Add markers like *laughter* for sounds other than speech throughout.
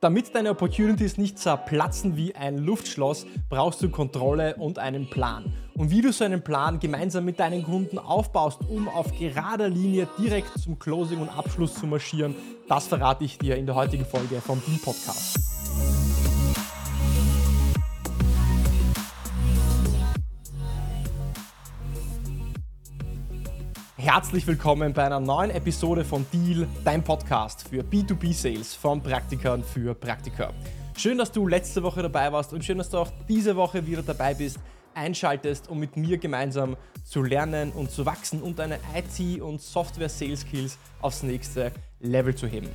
Damit deine Opportunities nicht zerplatzen wie ein Luftschloss, brauchst du Kontrolle und einen Plan. Und wie du so einen Plan gemeinsam mit deinen Kunden aufbaust, um auf gerader Linie direkt zum Closing und Abschluss zu marschieren, das verrate ich dir in der heutigen Folge vom Deal Podcast. Herzlich willkommen bei einer neuen Episode von Deal, dein Podcast für B2B-Sales von Praktikern für Praktiker. Schön, dass du letzte Woche dabei warst und schön, dass du auch diese Woche wieder dabei bist, einschaltest, um mit mir gemeinsam zu lernen und zu wachsen und deine IT- und Software-Sales-Skills aufs nächste Level zu heben.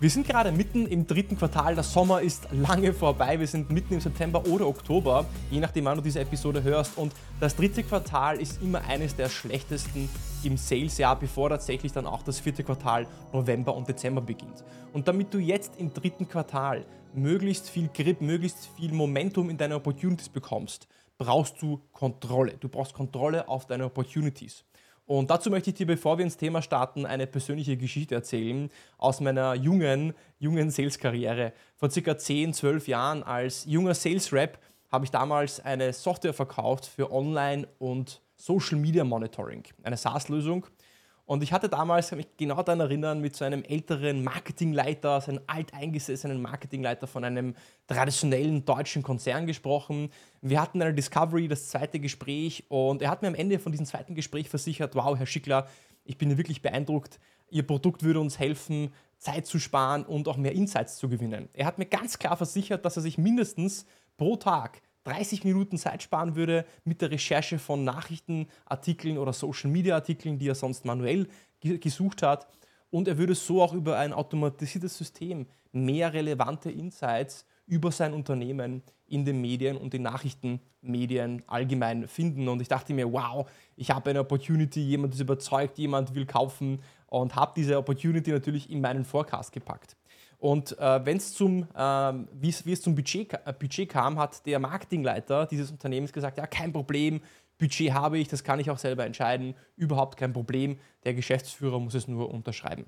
Wir sind gerade mitten im dritten Quartal, der Sommer ist lange vorbei, wir sind mitten im September oder Oktober, je nachdem wann du diese Episode hörst und das dritte Quartal ist immer eines der schlechtesten im Sales-Jahr, bevor tatsächlich dann auch das vierte Quartal November und Dezember beginnt. Und damit du jetzt im dritten Quartal möglichst viel Grip, möglichst viel Momentum in deine Opportunities bekommst, brauchst du Kontrolle. Du brauchst Kontrolle auf deine Opportunities. Und dazu möchte ich dir, bevor wir ins Thema starten, eine persönliche Geschichte erzählen aus meiner jungen, jungen Sales-Karriere. Vor circa 10, 12 Jahren als junger Sales-Rep habe ich damals eine Software verkauft für Online- und Social Media Monitoring, eine SaaS-Lösung. Und ich hatte damals, kann mich genau daran erinnern, mit so einem älteren Marketingleiter, so einem alteingesessenen Marketingleiter von einem traditionellen deutschen Konzern gesprochen. Wir hatten eine Discovery, das zweite Gespräch, und er hat mir am Ende von diesem zweiten Gespräch versichert, wow, Herr Schickler, ich bin wirklich beeindruckt, Ihr Produkt würde uns helfen, Zeit zu sparen und auch mehr Insights zu gewinnen. Er hat mir ganz klar versichert, dass er sich mindestens pro Tag 30 Minuten Zeit sparen würde mit der Recherche von Nachrichtenartikeln oder Social-Media-Artikeln, die er sonst manuell gesucht hat. Und er würde so auch über ein automatisiertes System mehr relevante Insights über sein Unternehmen in den Medien und den Nachrichtenmedien allgemein finden. Und ich dachte mir, wow, ich habe eine Opportunity, jemand ist überzeugt, jemand will kaufen und habe diese Opportunity natürlich in meinen Forecast gepackt. Und äh, wenn es ähm, wie es zum Budget, äh, Budget kam, hat der Marketingleiter dieses Unternehmens gesagt, ja, kein Problem, Budget habe ich, das kann ich auch selber entscheiden, überhaupt kein Problem, der Geschäftsführer muss es nur unterschreiben.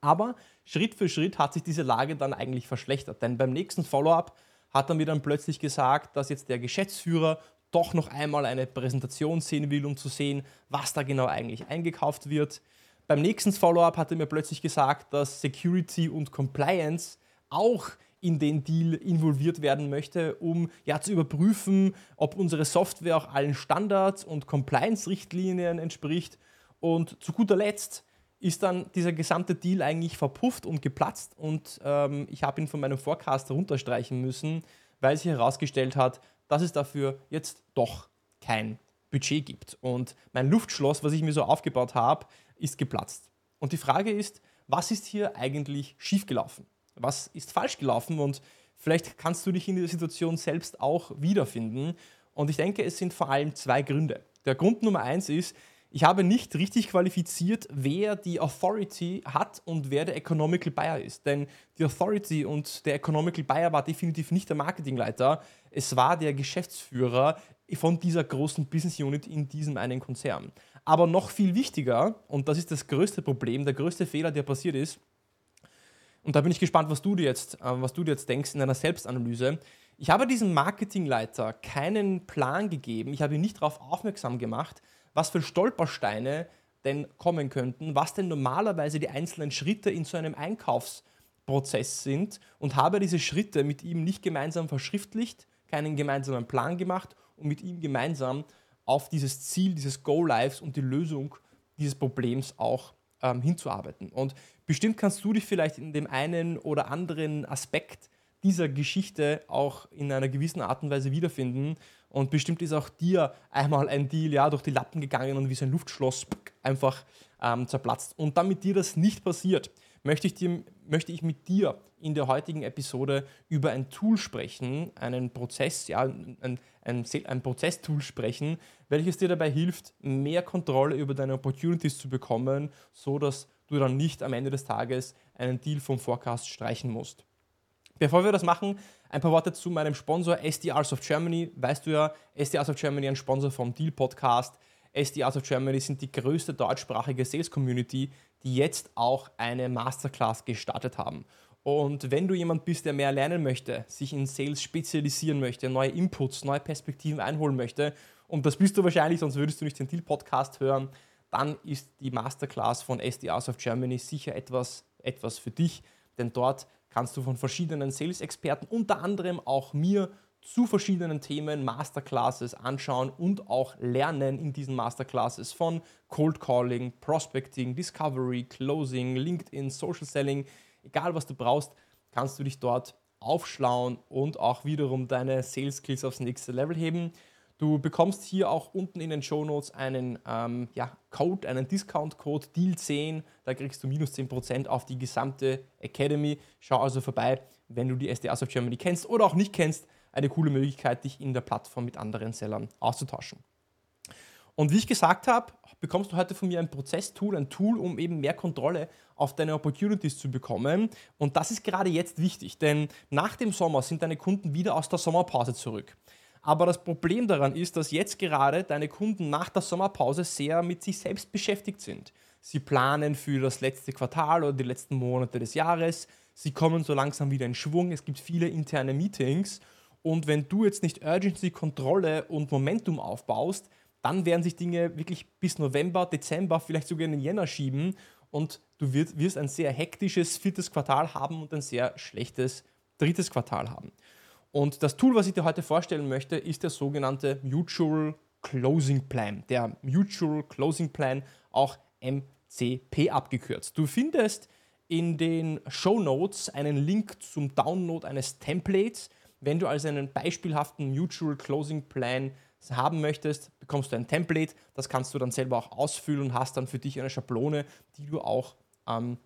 Aber Schritt für Schritt hat sich diese Lage dann eigentlich verschlechtert, denn beim nächsten Follow-up hat er mir dann plötzlich gesagt, dass jetzt der Geschäftsführer doch noch einmal eine Präsentation sehen will, um zu sehen, was da genau eigentlich eingekauft wird. Beim nächsten Follow-up hat er mir plötzlich gesagt, dass Security und Compliance auch in den Deal involviert werden möchte, um ja zu überprüfen, ob unsere Software auch allen Standards und Compliance-Richtlinien entspricht. Und zu guter Letzt ist dann dieser gesamte Deal eigentlich verpufft und geplatzt und ähm, ich habe ihn von meinem Forecast runterstreichen müssen, weil sich herausgestellt hat, dass es dafür jetzt doch kein Budget gibt. Und mein Luftschloss, was ich mir so aufgebaut habe, ist geplatzt. Und die Frage ist, was ist hier eigentlich schiefgelaufen? Was ist falsch gelaufen? Und vielleicht kannst du dich in dieser Situation selbst auch wiederfinden. Und ich denke, es sind vor allem zwei Gründe. Der Grund Nummer eins ist, ich habe nicht richtig qualifiziert, wer die Authority hat und wer der Economical Buyer ist. Denn die Authority und der Economical Buyer war definitiv nicht der Marketingleiter, es war der Geschäftsführer von dieser großen Business Unit in diesem einen Konzern. Aber noch viel wichtiger, und das ist das größte Problem, der größte Fehler, der passiert ist, und da bin ich gespannt, was du dir jetzt, äh, was du dir jetzt denkst in einer Selbstanalyse. Ich habe diesem Marketingleiter keinen Plan gegeben, ich habe ihn nicht darauf aufmerksam gemacht, was für Stolpersteine denn kommen könnten, was denn normalerweise die einzelnen Schritte in so einem Einkaufsprozess sind und habe diese Schritte mit ihm nicht gemeinsam verschriftlicht, keinen gemeinsamen Plan gemacht und mit ihm gemeinsam auf dieses Ziel, dieses Go-Lives und die Lösung dieses Problems auch ähm, hinzuarbeiten. Und bestimmt kannst du dich vielleicht in dem einen oder anderen Aspekt dieser Geschichte auch in einer gewissen Art und Weise wiederfinden. Und bestimmt ist auch dir einmal ein Deal ja, durch die Lappen gegangen und wie so ein Luftschloss einfach ähm, zerplatzt. Und damit dir das nicht passiert, möchte ich, dir, möchte ich mit dir in der heutigen Episode über ein Tool sprechen, einen Prozess, ja, ein, ein, ein Prozesstool sprechen, welches dir dabei hilft, mehr Kontrolle über deine Opportunities zu bekommen, so dass du dann nicht am Ende des Tages einen Deal vom Forecast streichen musst. Bevor wir das machen, ein paar Worte zu meinem Sponsor SDRs of Germany. Weißt du ja, SDRs of Germany ein Sponsor vom Deal Podcast. SDRs of Germany sind die größte deutschsprachige Sales Community, die jetzt auch eine Masterclass gestartet haben. Und wenn du jemand bist, der mehr lernen möchte, sich in Sales spezialisieren möchte, neue Inputs, neue Perspektiven einholen möchte, und das bist du wahrscheinlich, sonst würdest du nicht den Deal-Podcast hören, dann ist die Masterclass von SDRs of Germany sicher etwas, etwas für dich, denn dort kannst du von verschiedenen Sales-Experten, unter anderem auch mir, zu verschiedenen Themen Masterclasses anschauen und auch lernen in diesen Masterclasses von Cold Calling, Prospecting, Discovery, Closing, LinkedIn, Social Selling. Egal was du brauchst, kannst du dich dort aufschlauen und auch wiederum deine Sales Skills aufs nächste Level heben. Du bekommst hier auch unten in den Show Notes einen ähm, ja, Code, einen Discount-Code, Deal10. Da kriegst du minus 10% auf die gesamte Academy. Schau also vorbei, wenn du die SDAs of Germany kennst oder auch nicht kennst. Eine coole Möglichkeit, dich in der Plattform mit anderen Sellern auszutauschen. Und wie ich gesagt habe, bekommst du heute von mir ein Prozesstool, ein Tool, um eben mehr Kontrolle auf deine Opportunities zu bekommen. Und das ist gerade jetzt wichtig, denn nach dem Sommer sind deine Kunden wieder aus der Sommerpause zurück. Aber das Problem daran ist, dass jetzt gerade deine Kunden nach der Sommerpause sehr mit sich selbst beschäftigt sind. Sie planen für das letzte Quartal oder die letzten Monate des Jahres. Sie kommen so langsam wieder in Schwung. Es gibt viele interne Meetings. Und wenn du jetzt nicht Urgency, Kontrolle und Momentum aufbaust, dann werden sich Dinge wirklich bis November, Dezember, vielleicht sogar in den Jänner schieben und du wirst ein sehr hektisches viertes Quartal haben und ein sehr schlechtes drittes Quartal haben. Und das Tool, was ich dir heute vorstellen möchte, ist der sogenannte Mutual Closing Plan. Der Mutual Closing Plan, auch MCP abgekürzt. Du findest in den Show Notes einen Link zum Download eines Templates. Wenn du also einen beispielhaften Mutual Closing Plan haben möchtest, bekommst du ein Template. Das kannst du dann selber auch ausfüllen und hast dann für dich eine Schablone, die du auch ähm,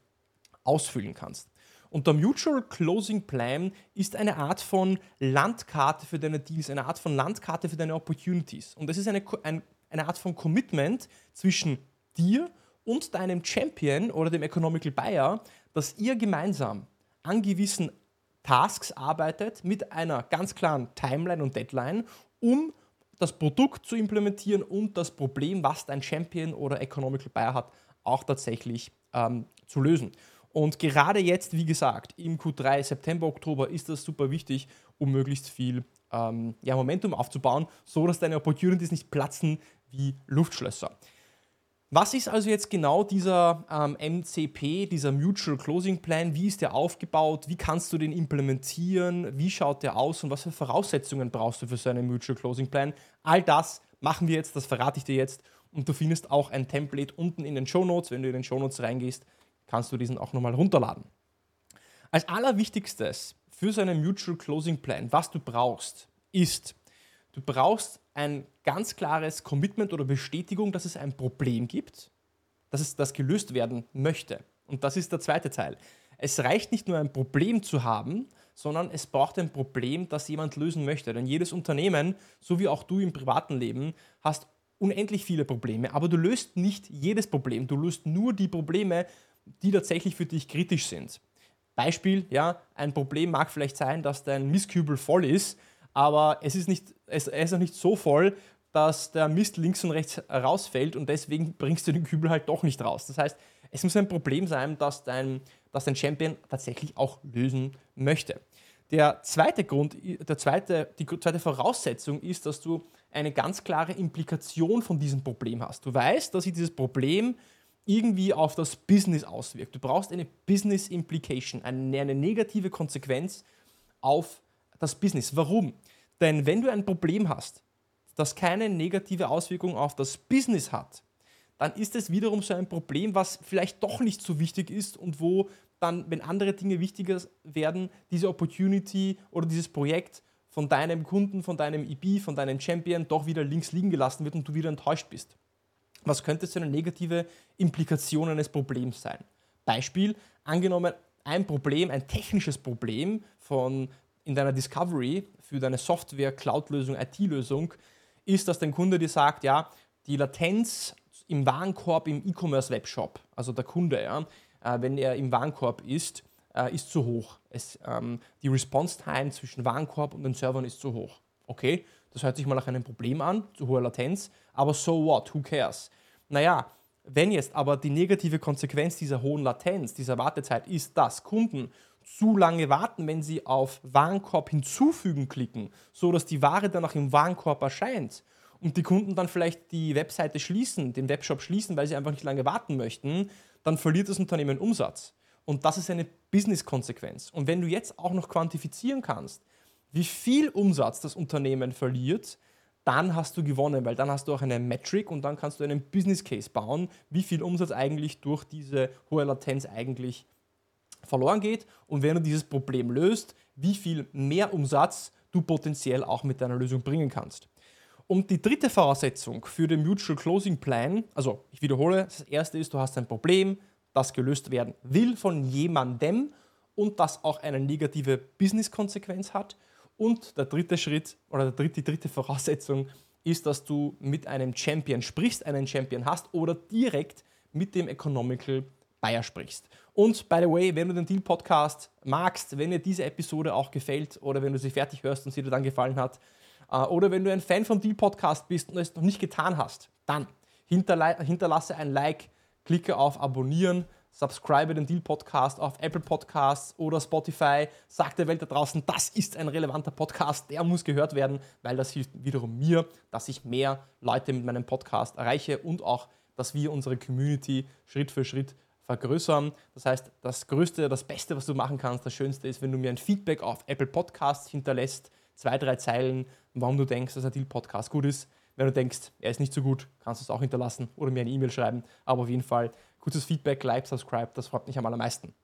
ausfüllen kannst. Und der Mutual Closing Plan ist eine Art von Landkarte für deine Deals, eine Art von Landkarte für deine Opportunities. Und das ist eine, ein, eine Art von Commitment zwischen dir und deinem Champion oder dem Economical Buyer, dass ihr gemeinsam an gewissen Tasks arbeitet mit einer ganz klaren Timeline und Deadline, um das Produkt zu implementieren und das Problem, was dein Champion oder Economical Buyer hat, auch tatsächlich ähm, zu lösen. Und gerade jetzt, wie gesagt, im Q3, September, Oktober, ist das super wichtig, um möglichst viel ähm, ja, Momentum aufzubauen, so dass deine Opportunities nicht platzen wie Luftschlösser. Was ist also jetzt genau dieser ähm, MCP, dieser Mutual Closing Plan? Wie ist der aufgebaut? Wie kannst du den implementieren? Wie schaut der aus und was für Voraussetzungen brauchst du für so einen Mutual Closing Plan? All das machen wir jetzt, das verrate ich dir jetzt. Und du findest auch ein Template unten in den Show Notes. Wenn du in den Show Notes reingehst, kannst du diesen auch nochmal runterladen. Als allerwichtigstes für so einen Mutual Closing Plan, was du brauchst, ist, du brauchst ein ganz klares Commitment oder Bestätigung, dass es ein Problem gibt, dass es das gelöst werden möchte. Und das ist der zweite Teil. Es reicht nicht nur ein Problem zu haben, sondern es braucht ein Problem, das jemand lösen möchte. Denn jedes Unternehmen, so wie auch du im privaten Leben, hast unendlich viele Probleme, aber du löst nicht jedes Problem. Du löst nur die Probleme, die tatsächlich für dich kritisch sind. Beispiel, ja, ein Problem mag vielleicht sein, dass dein Mistkübel voll ist, aber es ist, nicht, es, es ist noch nicht so voll, dass der Mist links und rechts rausfällt und deswegen bringst du den Kübel halt doch nicht raus. Das heißt, es muss ein Problem sein, das dein, das dein Champion tatsächlich auch lösen möchte. Der zweite Grund, der zweite, die zweite Voraussetzung ist, dass du eine ganz klare Implikation von diesem Problem hast. Du weißt, dass sich dieses Problem irgendwie auf das Business auswirkt. Du brauchst eine Business Implication, eine, eine negative Konsequenz auf das Business. Warum? Denn wenn du ein Problem hast, das keine negative Auswirkung auf das Business hat, dann ist es wiederum so ein Problem, was vielleicht doch nicht so wichtig ist und wo dann, wenn andere Dinge wichtiger werden, diese Opportunity oder dieses Projekt von deinem Kunden, von deinem EB, von deinem Champion doch wieder links liegen gelassen wird und du wieder enttäuscht bist. Was könnte so eine negative Implikation eines Problems sein? Beispiel, angenommen ein Problem, ein technisches Problem von in deiner Discovery für deine Software, Cloud-Lösung, IT-Lösung, ist, dass dein Kunde dir sagt, ja, die Latenz im Warenkorb im E-Commerce-Webshop, also der Kunde, ja, äh, wenn er im Warenkorb ist, äh, ist zu hoch. Es, ähm, die Response-Time zwischen Warenkorb und den Servern ist zu hoch. Okay, das hört sich mal nach einem Problem an, zu hoher Latenz, aber so what, who cares? Naja, wenn jetzt aber die negative Konsequenz dieser hohen Latenz, dieser Wartezeit ist, dass Kunden zu lange warten, wenn sie auf Warenkorb hinzufügen klicken, so dass die Ware dann auch im Warenkorb erscheint und die Kunden dann vielleicht die Webseite schließen, den Webshop schließen, weil sie einfach nicht lange warten möchten, dann verliert das Unternehmen Umsatz. Und das ist eine Business-Konsequenz. Und wenn du jetzt auch noch quantifizieren kannst, wie viel Umsatz das Unternehmen verliert, dann hast du gewonnen, weil dann hast du auch eine Metric und dann kannst du einen Business Case bauen, wie viel Umsatz eigentlich durch diese hohe Latenz eigentlich verloren geht und wenn du dieses Problem löst, wie viel mehr Umsatz du potenziell auch mit deiner Lösung bringen kannst. Und die dritte Voraussetzung für den Mutual Closing Plan, also ich wiederhole, das erste ist, du hast ein Problem, das gelöst werden will von jemandem und das auch eine negative Business-Konsequenz hat. Und der dritte Schritt oder der dritte, die dritte Voraussetzung ist, dass du mit einem Champion sprichst, einen Champion hast oder direkt mit dem Economical Buyer sprichst. Und by the way, wenn du den Deal Podcast magst, wenn dir diese Episode auch gefällt oder wenn du sie fertig hörst und sie dir dann gefallen hat, äh, oder wenn du ein Fan vom Deal Podcast bist und es noch nicht getan hast, dann hinterlasse ein Like, klicke auf Abonnieren, subscribe den Deal Podcast auf Apple Podcasts oder Spotify, sag der Welt da draußen, das ist ein relevanter Podcast, der muss gehört werden, weil das hilft wiederum mir, dass ich mehr Leute mit meinem Podcast erreiche und auch, dass wir unsere Community Schritt für Schritt vergrößern. Das heißt, das Größte, das Beste, was du machen kannst, das Schönste ist, wenn du mir ein Feedback auf Apple Podcasts hinterlässt, zwei, drei Zeilen, warum du denkst, dass ein Deal Podcast gut ist. Wenn du denkst, er ist nicht so gut, kannst du es auch hinterlassen oder mir eine E-Mail schreiben. Aber auf jeden Fall kurzes Feedback, Like, Subscribe, das freut mich am allermeisten.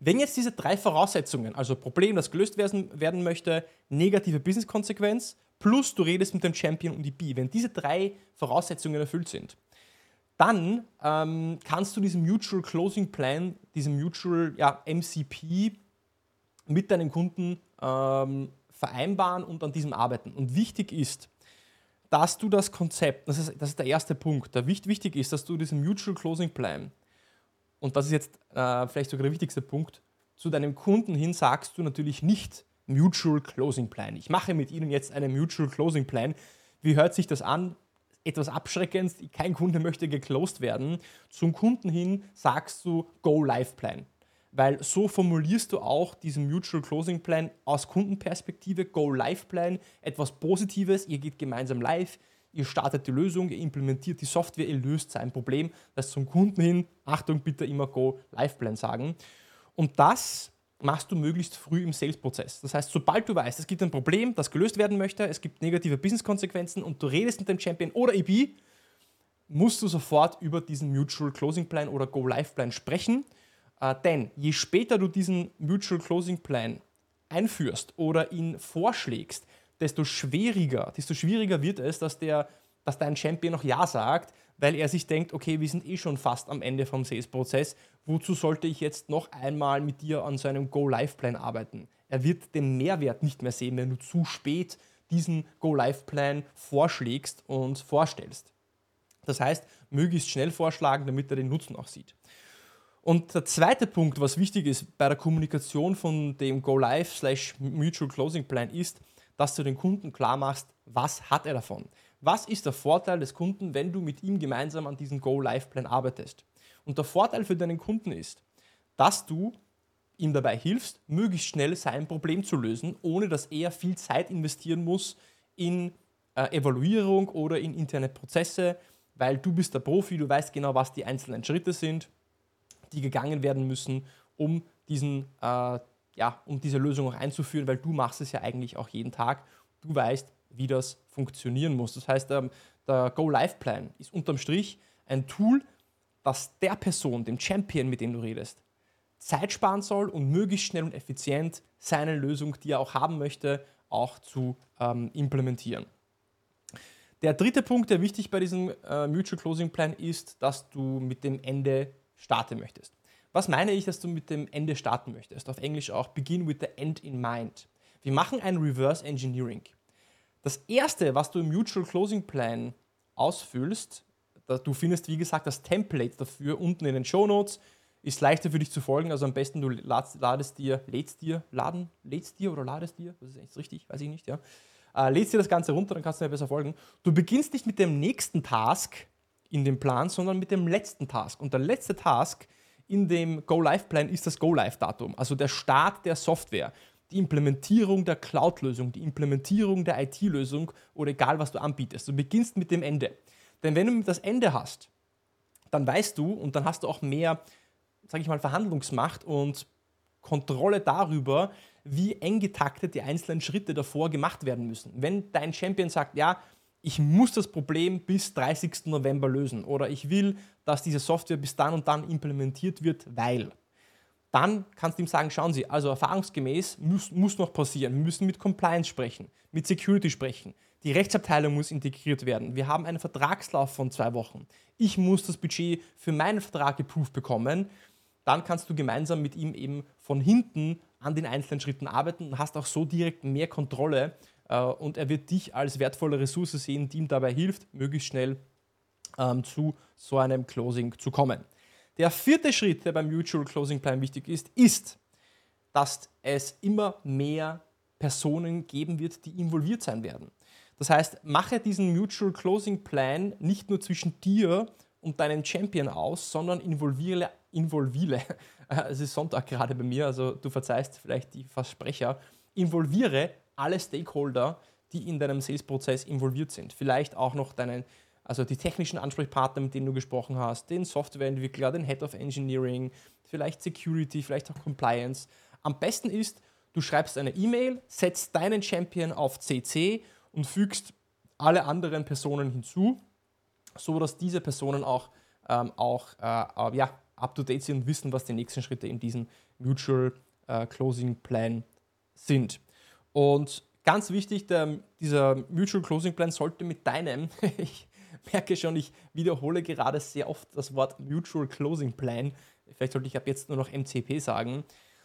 Wenn jetzt diese drei Voraussetzungen, also Problem, das gelöst werden, werden möchte, negative Business-Konsequenz, plus du redest mit dem Champion und die B, wenn diese drei Voraussetzungen erfüllt sind, dann ähm, kannst du diesen Mutual Closing Plan, diesen Mutual ja, MCP mit deinen Kunden ähm, vereinbaren und an diesem arbeiten. Und wichtig ist, dass du das Konzept, das ist, das ist der erste Punkt, der wichtig ist, dass du diesen Mutual Closing Plan, und das ist jetzt äh, vielleicht sogar der wichtigste Punkt, zu deinem Kunden hin sagst du natürlich nicht Mutual Closing Plan. Ich mache mit Ihnen jetzt einen Mutual Closing Plan. Wie hört sich das an? Etwas abschreckend, kein Kunde möchte geclosed werden. Zum Kunden hin sagst du Go Live Plan. Weil so formulierst du auch diesen Mutual Closing Plan aus Kundenperspektive, Go Live Plan, etwas Positives, ihr geht gemeinsam live, ihr startet die Lösung, ihr implementiert die Software, ihr löst sein Problem, das zum Kunden hin, Achtung, bitte immer Go Live Plan sagen. Und das machst du möglichst früh im Sales-Prozess. Das heißt, sobald du weißt, es gibt ein Problem, das gelöst werden möchte, es gibt negative Business-Konsequenzen und du redest mit dem Champion oder EB, musst du sofort über diesen Mutual Closing Plan oder Go Live Plan sprechen äh, denn je später du diesen Mutual Closing Plan einführst oder ihn vorschlägst, desto schwieriger, desto schwieriger wird es, dass, der, dass dein Champion noch Ja sagt, weil er sich denkt, okay, wir sind eh schon fast am Ende vom Sales-Prozess, wozu sollte ich jetzt noch einmal mit dir an so einem Go-Live-Plan arbeiten? Er wird den Mehrwert nicht mehr sehen, wenn du zu spät diesen Go-Live-Plan vorschlägst und vorstellst. Das heißt, möglichst schnell vorschlagen, damit er den Nutzen auch sieht. Und der zweite Punkt, was wichtig ist bei der Kommunikation von dem Go Live slash Mutual Closing Plan ist, dass du den Kunden klar machst, was hat er davon? Was ist der Vorteil des Kunden, wenn du mit ihm gemeinsam an diesem Go Live Plan arbeitest? Und der Vorteil für deinen Kunden ist, dass du ihm dabei hilfst, möglichst schnell sein Problem zu lösen, ohne dass er viel Zeit investieren muss in äh, Evaluierung oder in interne Prozesse, weil du bist der Profi, du weißt genau, was die einzelnen Schritte sind die gegangen werden müssen, um, diesen, äh, ja, um diese Lösung auch einzuführen, weil du machst es ja eigentlich auch jeden Tag. Du weißt, wie das funktionieren muss. Das heißt, ähm, der Go-Live-Plan ist unterm Strich ein Tool, das der Person, dem Champion, mit dem du redest, Zeit sparen soll und möglichst schnell und effizient seine Lösung, die er auch haben möchte, auch zu ähm, implementieren. Der dritte Punkt, der wichtig bei diesem äh, Mutual Closing Plan ist, dass du mit dem Ende starten möchtest. Was meine ich, dass du mit dem Ende starten möchtest? Auf Englisch auch Begin with the End in Mind. Wir machen ein Reverse Engineering. Das erste, was du im Mutual Closing Plan ausfüllst, du findest wie gesagt das Template dafür unten in den Show Notes. Ist leichter für dich zu folgen, also am besten du ladest, ladest dir, lädst dir, laden, lädst dir oder ladest dir, das ist echt richtig, weiß ich nicht, ja. Äh, lädst dir das Ganze runter, dann kannst du mir besser folgen. Du beginnst nicht mit dem nächsten Task, in dem Plan, sondern mit dem letzten Task. Und der letzte Task in dem Go-Live-Plan ist das Go-Live-Datum, also der Start der Software, die Implementierung der Cloud-Lösung, die Implementierung der IT-Lösung oder egal, was du anbietest. Du beginnst mit dem Ende. Denn wenn du das Ende hast, dann weißt du und dann hast du auch mehr, sage ich mal, Verhandlungsmacht und Kontrolle darüber, wie eng getaktet die einzelnen Schritte davor gemacht werden müssen. Wenn dein Champion sagt, ja, ich muss das Problem bis 30. November lösen oder ich will, dass diese Software bis dann und dann implementiert wird, weil. Dann kannst du ihm sagen, schauen Sie, also erfahrungsgemäß muss, muss noch passieren. Wir müssen mit Compliance sprechen, mit Security sprechen. Die Rechtsabteilung muss integriert werden. Wir haben einen Vertragslauf von zwei Wochen. Ich muss das Budget für meinen Vertrag geprüft bekommen. Dann kannst du gemeinsam mit ihm eben von hinten an den einzelnen Schritten arbeiten und hast auch so direkt mehr Kontrolle äh, und er wird dich als wertvolle Ressource sehen, die ihm dabei hilft, möglichst schnell ähm, zu so einem Closing zu kommen. Der vierte Schritt, der beim Mutual Closing Plan wichtig ist, ist, dass es immer mehr Personen geben wird, die involviert sein werden. Das heißt, mache diesen Mutual Closing Plan nicht nur zwischen dir und deinem Champion aus, sondern involviere, involviere, *laughs* es ist Sonntag gerade bei mir, also du verzeihst vielleicht die Versprecher, involviere alle Stakeholder, die in deinem Sales-Prozess involviert sind. Vielleicht auch noch deinen, also die technischen Ansprechpartner, mit denen du gesprochen hast, den Softwareentwickler, den Head of Engineering, vielleicht Security, vielleicht auch Compliance. Am besten ist, du schreibst eine E-Mail, setzt deinen Champion auf CC und fügst alle anderen Personen hinzu, so dass diese Personen auch, ähm, auch äh, ja, up to date sind und wissen, was die nächsten Schritte in diesem Mutual äh, Closing Plan sind. Und ganz wichtig, der, dieser Mutual Closing Plan sollte mit deinem, *laughs* ich *laughs* merke schon, ich wiederhole gerade sehr oft das Wort Mutual Closing Plan, vielleicht sollte ich ab jetzt nur noch MCP sagen,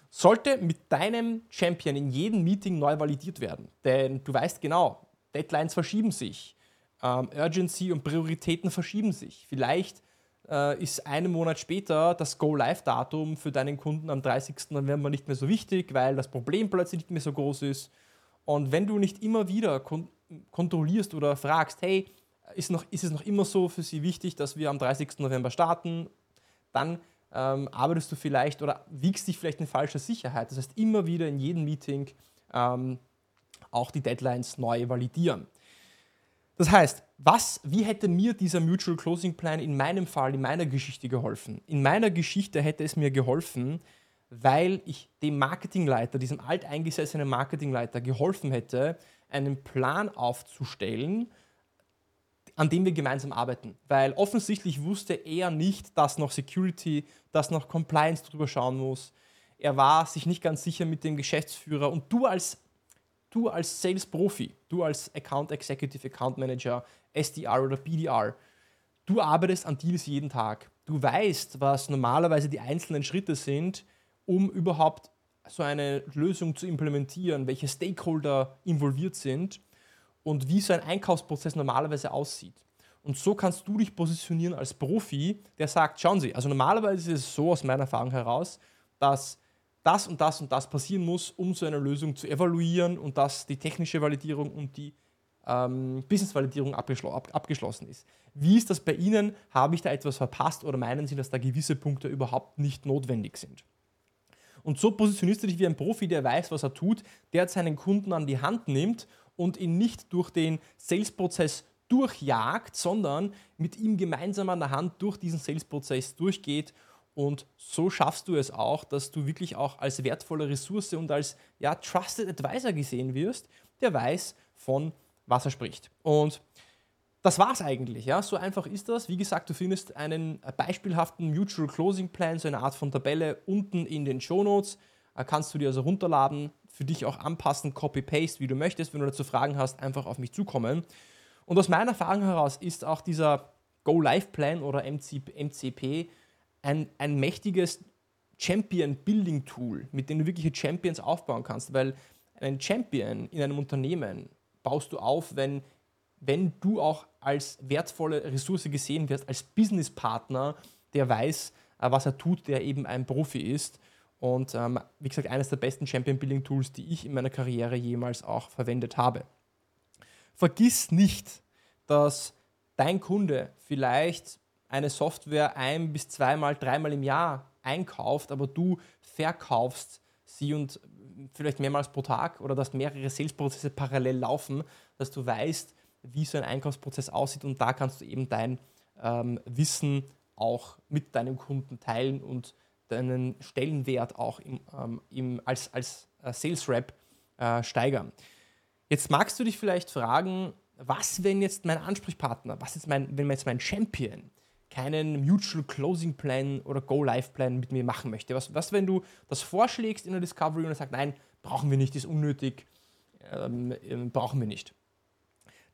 sollte mit deinem Champion in jedem Meeting neu validiert werden. Denn du weißt genau, Deadlines verschieben sich, ähm, Urgency und Prioritäten verschieben sich. Vielleicht äh, ist einen Monat später das Go-Live-Datum für deinen Kunden am 30. November nicht mehr so wichtig, weil das Problem plötzlich nicht mehr so groß ist. Und wenn du nicht immer wieder kon kontrollierst oder fragst, hey, ist, noch, ist es noch immer so für Sie wichtig, dass wir am 30. November starten, dann ähm, arbeitest du vielleicht oder wiegst dich vielleicht in falscher Sicherheit. Das heißt, immer wieder in jedem Meeting ähm, auch die Deadlines neu validieren. Das heißt, was, wie hätte mir dieser Mutual Closing Plan in meinem Fall, in meiner Geschichte geholfen? In meiner Geschichte hätte es mir geholfen, weil ich dem Marketingleiter, diesem alteingesessenen Marketingleiter geholfen hätte, einen Plan aufzustellen, an dem wir gemeinsam arbeiten. Weil offensichtlich wusste er nicht, dass noch Security, dass noch Compliance drüber schauen muss. Er war sich nicht ganz sicher mit dem Geschäftsführer und du als du als Sales-Profi, du als Account Executive, Account Manager, SDR oder BDR, du arbeitest an Deals jeden Tag. Du weißt, was normalerweise die einzelnen Schritte sind, um überhaupt so eine Lösung zu implementieren, welche Stakeholder involviert sind und wie so ein Einkaufsprozess normalerweise aussieht. Und so kannst du dich positionieren als Profi, der sagt, schauen Sie, also normalerweise ist es so aus meiner Erfahrung heraus, dass das und das und das passieren muss, um so eine Lösung zu evaluieren und dass die technische Validierung und die ähm, Business-Validierung abgeschl ab abgeschlossen ist. Wie ist das bei Ihnen? Habe ich da etwas verpasst oder meinen Sie, dass da gewisse Punkte überhaupt nicht notwendig sind? Und so positionierst du dich wie ein Profi, der weiß, was er tut, der seinen Kunden an die Hand nimmt und ihn nicht durch den Sales-Prozess durchjagt, sondern mit ihm gemeinsam an der Hand durch diesen Sales-Prozess durchgeht und so schaffst du es auch, dass du wirklich auch als wertvolle Ressource und als ja, Trusted Advisor gesehen wirst, der weiß, von was er spricht. Und das war es eigentlich. Ja? So einfach ist das. Wie gesagt, du findest einen beispielhaften Mutual Closing Plan, so eine Art von Tabelle unten in den Show Notes. Kannst du dir also runterladen, für dich auch anpassen, Copy-Paste, wie du möchtest. Wenn du dazu Fragen hast, einfach auf mich zukommen. Und aus meiner Erfahrung heraus ist auch dieser Go-Live-Plan oder MCP ein, ein mächtiges Champion-Building-Tool, mit dem du wirkliche Champions aufbauen kannst, weil einen Champion in einem Unternehmen baust du auf, wenn, wenn du auch als wertvolle Ressource gesehen wirst, als Businesspartner, der weiß, äh, was er tut, der eben ein Profi ist. Und ähm, wie gesagt, eines der besten Champion-Building-Tools, die ich in meiner Karriere jemals auch verwendet habe. Vergiss nicht, dass dein Kunde vielleicht eine Software ein bis zweimal, dreimal im Jahr einkauft, aber du verkaufst sie und vielleicht mehrmals pro Tag oder dass mehrere Sales-Prozesse parallel laufen, dass du weißt, wie so ein Einkaufsprozess aussieht und da kannst du eben dein ähm, Wissen auch mit deinem Kunden teilen und deinen Stellenwert auch im, ähm, im, als, als äh, Sales Rep äh, steigern. Jetzt magst du dich vielleicht fragen, was, wenn jetzt mein Ansprechpartner, was ist mein, wenn jetzt mein Champion keinen Mutual Closing Plan oder Go Live Plan mit mir machen möchte? Was, was wenn du das vorschlägst in der Discovery und er sagt, nein, brauchen wir nicht, ist unnötig, ähm, ähm, brauchen wir nicht.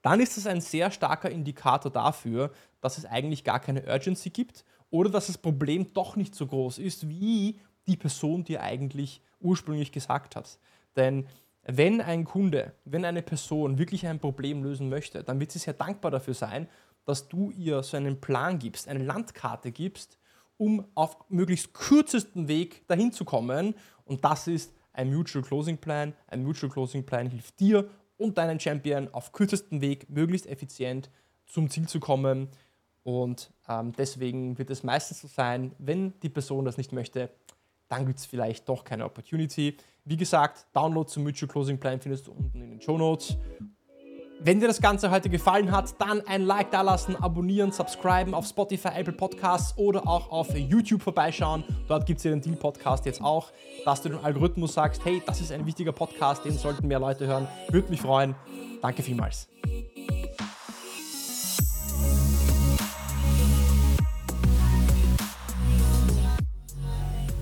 Dann ist das ein sehr starker Indikator dafür, dass es eigentlich gar keine Urgency gibt oder dass das Problem doch nicht so groß ist, wie die Person dir eigentlich ursprünglich gesagt hat. Denn wenn ein Kunde, wenn eine Person wirklich ein Problem lösen möchte, dann wird sie sehr dankbar dafür sein, dass du ihr so einen Plan gibst, eine Landkarte gibst, um auf möglichst kürzesten Weg dahin zu kommen. Und das ist ein Mutual Closing Plan. Ein Mutual Closing Plan hilft dir und deinen Champion auf kürzesten Weg möglichst effizient zum Ziel zu kommen. Und ähm, deswegen wird es meistens so sein, wenn die Person das nicht möchte, dann gibt es vielleicht doch keine Opportunity. Wie gesagt, Download zum Mutual Closing Plan findest du unten in den Show Notes. Wenn dir das Ganze heute gefallen hat, dann ein Like dalassen, abonnieren, subscriben auf Spotify, Apple Podcasts oder auch auf YouTube vorbeischauen. Dort gibt es ja den Deal Podcast jetzt auch, dass du dem Algorithmus sagst, hey, das ist ein wichtiger Podcast, den sollten mehr Leute hören. Würde mich freuen. Danke vielmals.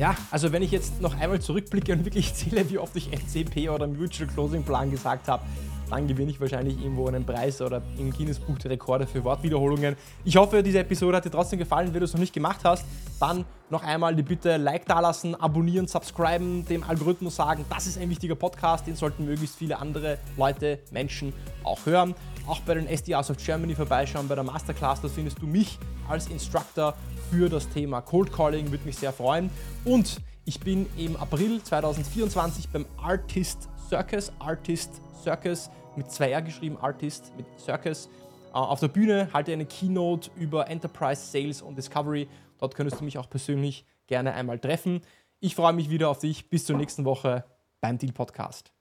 Ja, also wenn ich jetzt noch einmal zurückblicke und wirklich zähle, wie oft ich MCP oder Mutual Closing Plan gesagt habe, dann gewinne ich wahrscheinlich irgendwo einen Preis oder im Guinness Buch der Rekorde für Wortwiederholungen. Ich hoffe, diese Episode hat dir trotzdem gefallen. Wenn du es noch nicht gemacht hast, dann noch einmal die Bitte Like dalassen, abonnieren, subscriben, dem Algorithmus sagen, das ist ein wichtiger Podcast, den sollten möglichst viele andere Leute, Menschen auch hören. Auch bei den SDRs of Germany vorbeischauen, bei der Masterclass, da findest du mich als Instructor für das Thema Cold Calling, würde mich sehr freuen. Und ich bin im April 2024 beim Artist Circus, Artist Circus mit 2R geschrieben, Artist mit Circus. Äh, auf der Bühne halte eine Keynote über Enterprise Sales und Discovery. Dort könntest du mich auch persönlich gerne einmal treffen. Ich freue mich wieder auf dich. Bis zur nächsten Woche beim Deal Podcast.